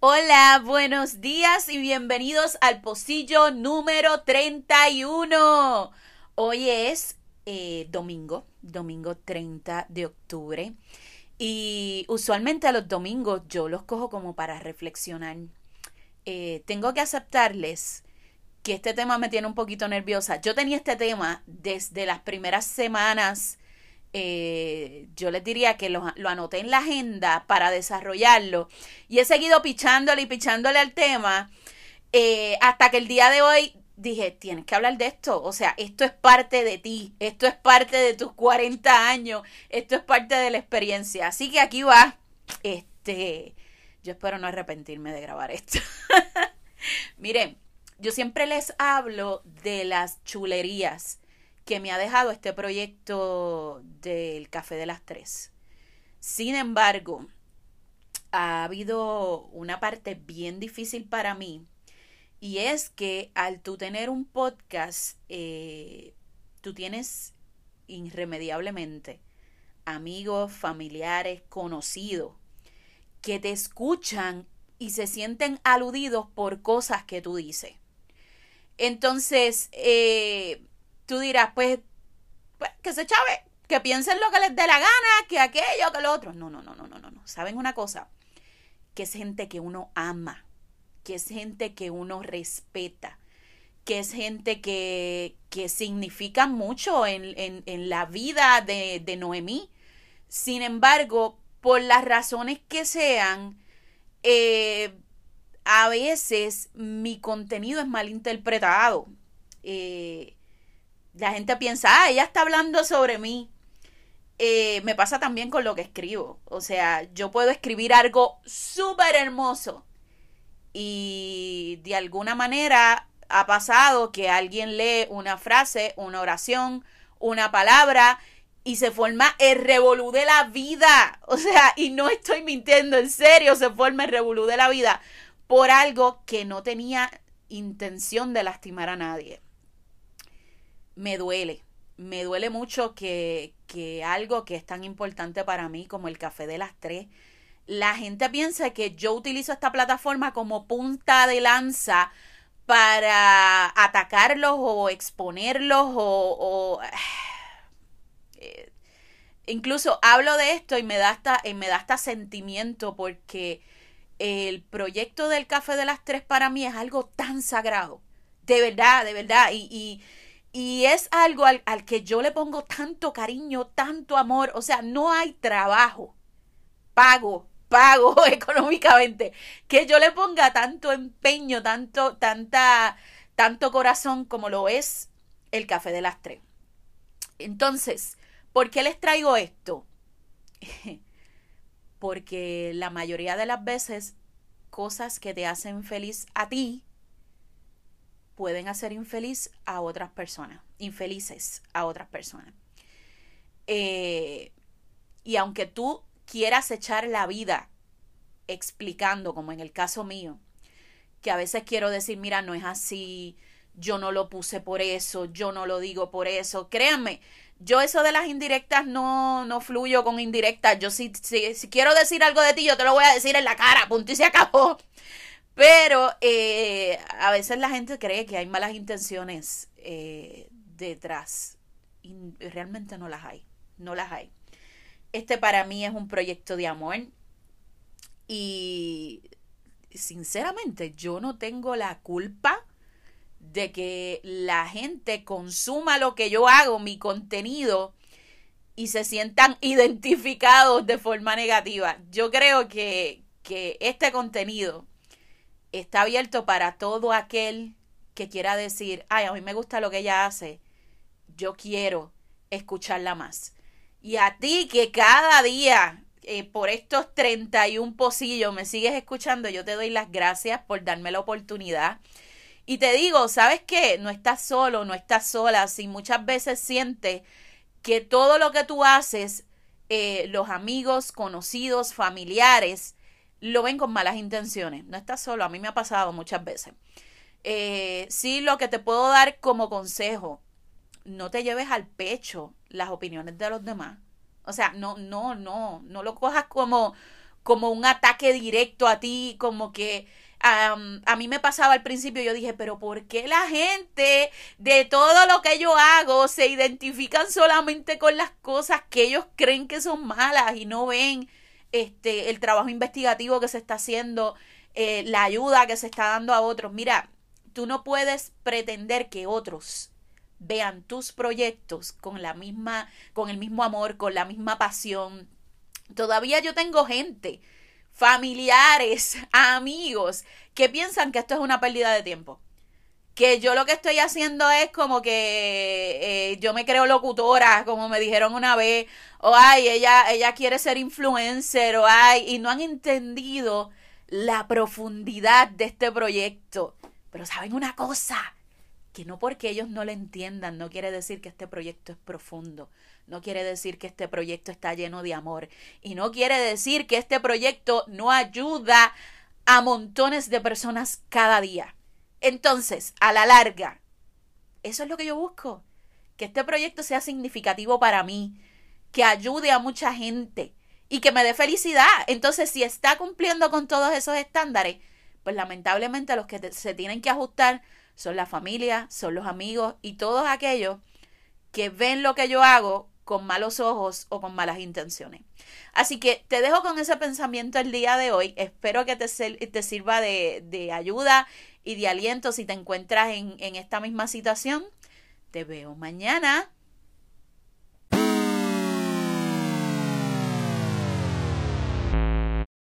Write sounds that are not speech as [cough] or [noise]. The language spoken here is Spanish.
Hola, buenos días y bienvenidos al pocillo número 31. Hoy es eh, domingo, domingo 30 de octubre. Y usualmente a los domingos yo los cojo como para reflexionar. Eh, tengo que aceptarles que este tema me tiene un poquito nerviosa. Yo tenía este tema desde las primeras semanas eh, yo les diría que lo, anoté en la agenda para desarrollarlo y he seguido pichándole y pichándole al tema eh, hasta que el día de hoy dije, tienes que hablar de esto, o sea, esto es parte de ti, esto es parte de tus 40 años, esto es parte de la experiencia, así que aquí va, este, yo espero no arrepentirme de grabar esto. [laughs] Miren, yo siempre les hablo de las chulerías que me ha dejado este proyecto del Café de las Tres. Sin embargo, ha habido una parte bien difícil para mí y es que al tú tener un podcast, eh, tú tienes irremediablemente amigos, familiares, conocidos que te escuchan y se sienten aludidos por cosas que tú dices. Entonces, eh, tú dirás, pues, pues, que se chave, que piensen lo que les dé la gana, que aquello, que lo otro. No, no, no, no, no, no, no. ¿Saben una cosa? Que es gente que uno ama, que es gente que uno respeta, que es gente que, que significa mucho en, en, en la vida de, de Noemí. Sin embargo, por las razones que sean, eh, a veces mi contenido es mal interpretado. Eh, la gente piensa, ah, ella está hablando sobre mí. Eh, me pasa también con lo que escribo. O sea, yo puedo escribir algo súper hermoso y de alguna manera ha pasado que alguien lee una frase, una oración, una palabra y se forma el revolú de la vida. O sea, y no estoy mintiendo, en serio, se forma el revolú de la vida por algo que no tenía intención de lastimar a nadie me duele. Me duele mucho que, que algo que es tan importante para mí como el café de las tres, la gente piensa que yo utilizo esta plataforma como punta de lanza para atacarlos o exponerlos o, eh, incluso hablo de esto y me da hasta, me da hasta sentimiento porque el proyecto del café de las tres para mí es algo tan sagrado. De verdad, de verdad. y y es algo al, que yo le pongo tanto cariño, tanto amor. O sea, no hay trabajo pago, pago [laughs] económicamente, que yo le ponga tanto empeño, tanto, tanta, tanto corazón como lo es el café de las tres. Entonces, ¿por qué les traigo esto? [laughs] Porque la mayoría de las veces cosas que te hacen feliz a ti pueden hacer infeliz a otras personas, infelices a otras personas. Eh, y aunque tú quieras echar la vida explicando, como en el caso mío, que a veces quiero decir, mira, no es así, yo no lo puse por eso, yo no lo digo por eso, créanme, yo eso de las indirectas no, no fluyo con indirectas, yo si, si, si quiero decir algo de ti, yo te lo voy a decir en la cara, punto y se acabó. Pero eh, a veces la gente cree que hay malas intenciones eh, detrás y realmente no las hay, no las hay. Este para mí es un proyecto de amor y sinceramente yo no tengo la culpa de que la gente consuma lo que yo hago, mi contenido, y se sientan [laughs] identificados de forma negativa. Yo creo que, que este contenido está abierto para todo aquel que quiera decir, ay, a mí me gusta lo que ella hace, yo quiero escucharla más. Y a ti que cada día eh, por estos 31 pocillos me sigues escuchando, yo te doy las gracias por darme la oportunidad. Y te digo, ¿sabes qué? No estás solo, no estás sola. Si muchas veces sientes que todo lo que tú haces, eh, los amigos, conocidos, familiares, lo ven con malas intenciones. No estás solo, a mí me ha pasado muchas veces. Eh, sí, lo que te puedo dar como consejo no te lleves al pecho las opiniones de los demás. O sea, no, no, no, no lo cojas como, como un ataque directo a ti, como que a mí me pasaba al principio, yo dije, pero ¿por qué la gente de todo lo que yo hago se identifican solamente con las cosas que ellos creen que son malas y no ven este, el trabajo investigativo que se está haciendo, eh, la ayuda que se está dando a otros? Mira, tú no puedes pretender que otros vean tus proyectos con la misma, con el mismo amor, con la misma pasión. Todavía yo tengo gente familiares, amigos, que piensan que esto es una pérdida de tiempo. Que yo lo que estoy haciendo es como que eh, yo me creo locutora, como me dijeron una vez, o ay, ella, ella quiere ser influencer, o ay, y no han entendido la profundidad de este proyecto. Pero saben una cosa, que no porque ellos no lo entiendan, no quiere decir que este proyecto es profundo no quiere decir que este proyecto está lleno de amor y no quiere decir que este proyecto no ayuda a montones de personas cada día. Entonces, a la larga, eso es lo que yo busco, que este proyecto sea significativo para mí, que ayude a mucha gente y que me dé felicidad. Entonces, si está cumpliendo con todos esos estándares, pues lamentablemente los que se tienen que ajustar son la familia, son los amigos y todos aquellos que ven lo que yo hago con malos ojos o con malas intenciones. Así que te dejo con ese pensamiento el día de hoy. Espero que te, te sirva de, de, ayuda y de aliento si te encuentras en, en esta misma situación. Te veo mañana.